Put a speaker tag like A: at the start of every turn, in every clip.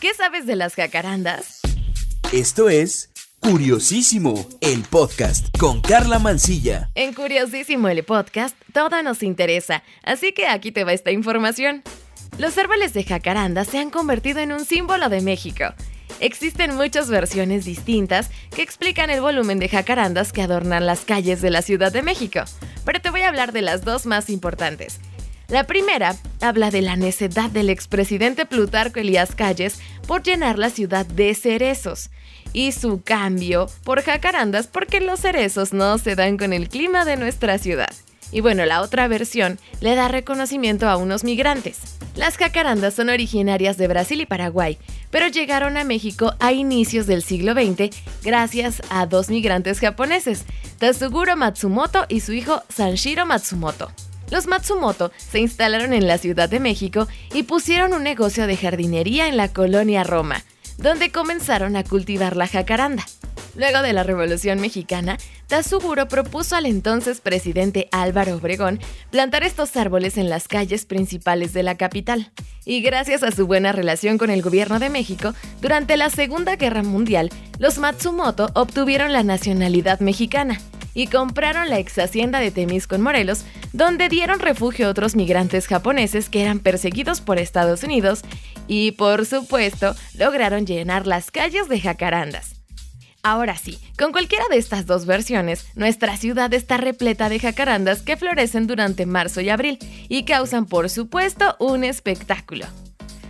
A: ¿Qué sabes de las jacarandas?
B: Esto es Curiosísimo, el podcast con Carla Mancilla.
A: En Curiosísimo, el podcast, todo nos interesa. Así que aquí te va esta información. Los árboles de jacaranda se han convertido en un símbolo de México. Existen muchas versiones distintas que explican el volumen de jacarandas que adornan las calles de la Ciudad de México, pero te voy a hablar de las dos más importantes. La primera habla de la necedad del expresidente Plutarco Elías Calles por llenar la ciudad de cerezos y su cambio por jacarandas porque los cerezos no se dan con el clima de nuestra ciudad. Y bueno, la otra versión le da reconocimiento a unos migrantes. Las jacarandas son originarias de Brasil y Paraguay, pero llegaron a México a inicios del siglo XX gracias a dos migrantes japoneses, Tatsuguro Matsumoto y su hijo Sanshiro Matsumoto. Los Matsumoto se instalaron en la Ciudad de México y pusieron un negocio de jardinería en la colonia Roma, donde comenzaron a cultivar la jacaranda. Luego de la Revolución Mexicana, Tazuguro propuso al entonces presidente Álvaro Obregón plantar estos árboles en las calles principales de la capital. Y gracias a su buena relación con el gobierno de México, durante la Segunda Guerra Mundial, los Matsumoto obtuvieron la nacionalidad mexicana y compraron la ex hacienda de Temisco en Morelos, donde dieron refugio a otros migrantes japoneses que eran perseguidos por Estados Unidos y, por supuesto, lograron llenar las calles de jacarandas. Ahora sí, con cualquiera de estas dos versiones, nuestra ciudad está repleta de jacarandas que florecen durante marzo y abril y causan, por supuesto, un espectáculo.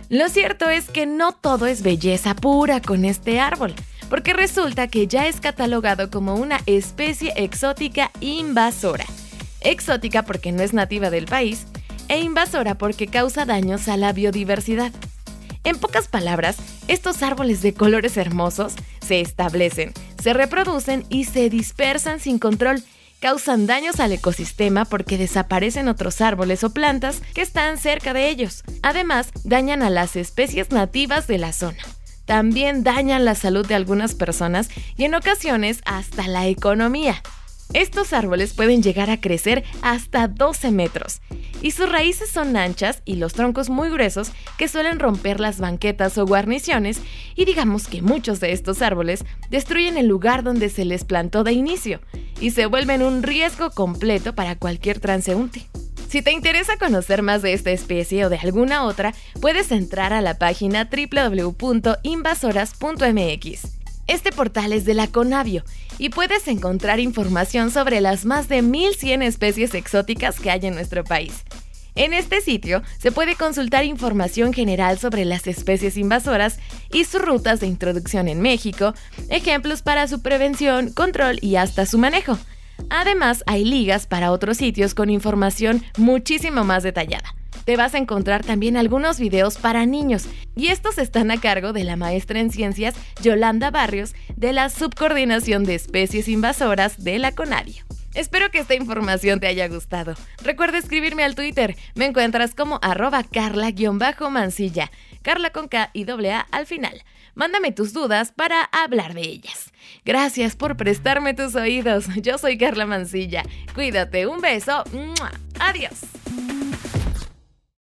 A: Lo cierto es que no todo es belleza pura con este árbol porque resulta que ya es catalogado como una especie exótica invasora. Exótica porque no es nativa del país e invasora porque causa daños a la biodiversidad. En pocas palabras, estos árboles de colores hermosos se establecen, se reproducen y se dispersan sin control. Causan daños al ecosistema porque desaparecen otros árboles o plantas que están cerca de ellos. Además, dañan a las especies nativas de la zona también dañan la salud de algunas personas y en ocasiones hasta la economía. Estos árboles pueden llegar a crecer hasta 12 metros y sus raíces son anchas y los troncos muy gruesos que suelen romper las banquetas o guarniciones y digamos que muchos de estos árboles destruyen el lugar donde se les plantó de inicio y se vuelven un riesgo completo para cualquier transeúnte. Si te interesa conocer más de esta especie o de alguna otra, puedes entrar a la página www.invasoras.mx. Este portal es de la Conavio y puedes encontrar información sobre las más de 1100 especies exóticas que hay en nuestro país. En este sitio se puede consultar información general sobre las especies invasoras y sus rutas de introducción en México, ejemplos para su prevención, control y hasta su manejo. Además, hay ligas para otros sitios con información muchísimo más detallada. Te vas a encontrar también algunos videos para niños y estos están a cargo de la maestra en ciencias Yolanda Barrios de la Subcoordinación de Especies Invasoras de la Conavio. Espero que esta información te haya gustado. Recuerda escribirme al Twitter. Me encuentras como arroba carla-mancilla. Carla con K y doble A al final. Mándame tus dudas para hablar de ellas. Gracias por prestarme tus oídos. Yo soy Carla Mancilla. Cuídate. Un beso. Adiós.